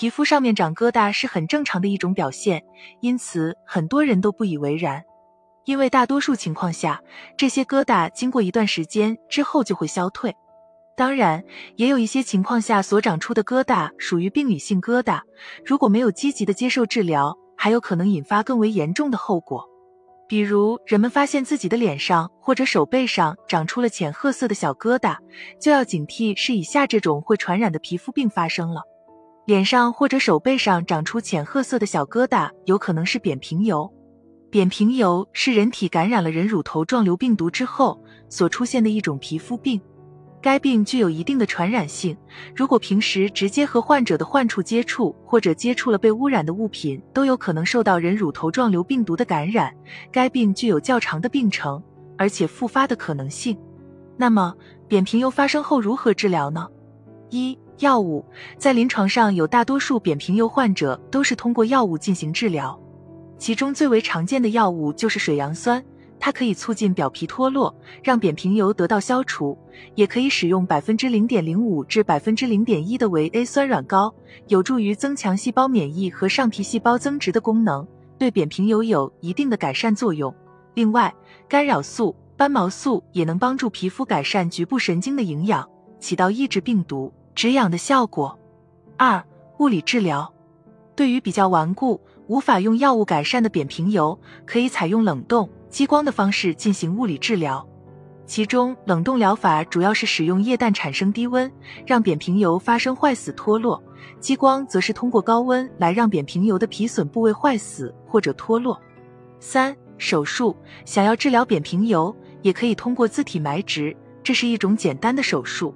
皮肤上面长疙瘩是很正常的一种表现，因此很多人都不以为然。因为大多数情况下，这些疙瘩经过一段时间之后就会消退。当然，也有一些情况下所长出的疙瘩属于病理性疙瘩，如果没有积极的接受治疗，还有可能引发更为严重的后果。比如，人们发现自己的脸上或者手背上长出了浅褐色的小疙瘩，就要警惕是以下这种会传染的皮肤病发生了。脸上或者手背上长出浅褐色的小疙瘩，有可能是扁平疣。扁平疣是人体感染了人乳头状瘤病毒之后所出现的一种皮肤病，该病具有一定的传染性。如果平时直接和患者的患处接触，或者接触了被污染的物品，都有可能受到人乳头状瘤病毒的感染。该病具有较长的病程，而且复发的可能性。那么，扁平疣发生后如何治疗呢？一药物在临床上有大多数扁平疣患者都是通过药物进行治疗，其中最为常见的药物就是水杨酸，它可以促进表皮脱落，让扁平疣得到消除；也可以使用百分之零点零五至百分之零点一的维 A 酸软膏，有助于增强细胞免疫和上皮细胞增殖的功能，对扁平疣有一定的改善作用。另外，干扰素、斑毛素也能帮助皮肤改善局部神经的营养，起到抑制病毒。止痒的效果。二、物理治疗，对于比较顽固、无法用药物改善的扁平疣，可以采用冷冻、激光的方式进行物理治疗。其中，冷冻疗法主要是使用液氮产生低温，让扁平疣发生坏死脱落；激光则是通过高温来让扁平疣的皮损部位坏死或者脱落。三、手术，想要治疗扁平疣，也可以通过自体埋植，这是一种简单的手术。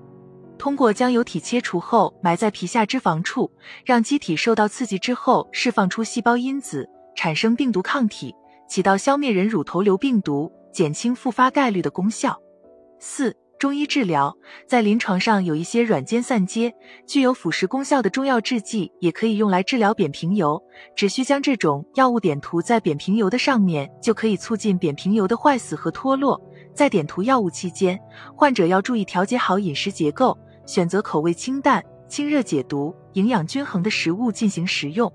通过将疣体切除后埋在皮下脂肪处，让机体受到刺激之后释放出细胞因子，产生病毒抗体，起到消灭人乳头瘤病毒、减轻复发概率的功效。四、中医治疗在临床上有一些软坚散结、具有腐蚀功效的中药制剂，也可以用来治疗扁平疣。只需将这种药物点涂在扁平疣的上面，就可以促进扁平疣的坏死和脱落。在点涂药物期间，患者要注意调节好饮食结构。选择口味清淡、清热解毒、营养均衡的食物进行食用。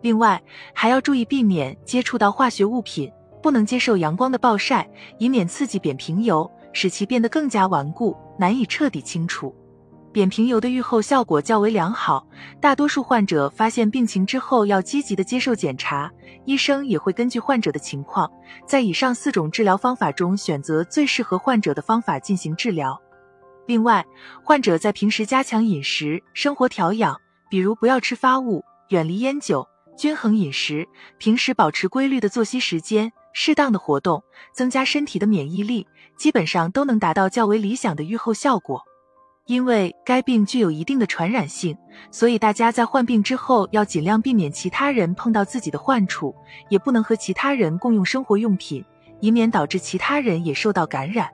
另外，还要注意避免接触到化学物品，不能接受阳光的暴晒，以免刺激扁平疣，使其变得更加顽固，难以彻底清除。扁平疣的愈后效果较为良好，大多数患者发现病情之后要积极的接受检查，医生也会根据患者的情况，在以上四种治疗方法中选择最适合患者的方法进行治疗。另外，患者在平时加强饮食、生活调养，比如不要吃发物、远离烟酒、均衡饮食，平时保持规律的作息时间、适当的活动，增加身体的免疫力，基本上都能达到较为理想的预后效果。因为该病具有一定的传染性，所以大家在患病之后要尽量避免其他人碰到自己的患处，也不能和其他人共用生活用品，以免导致其他人也受到感染。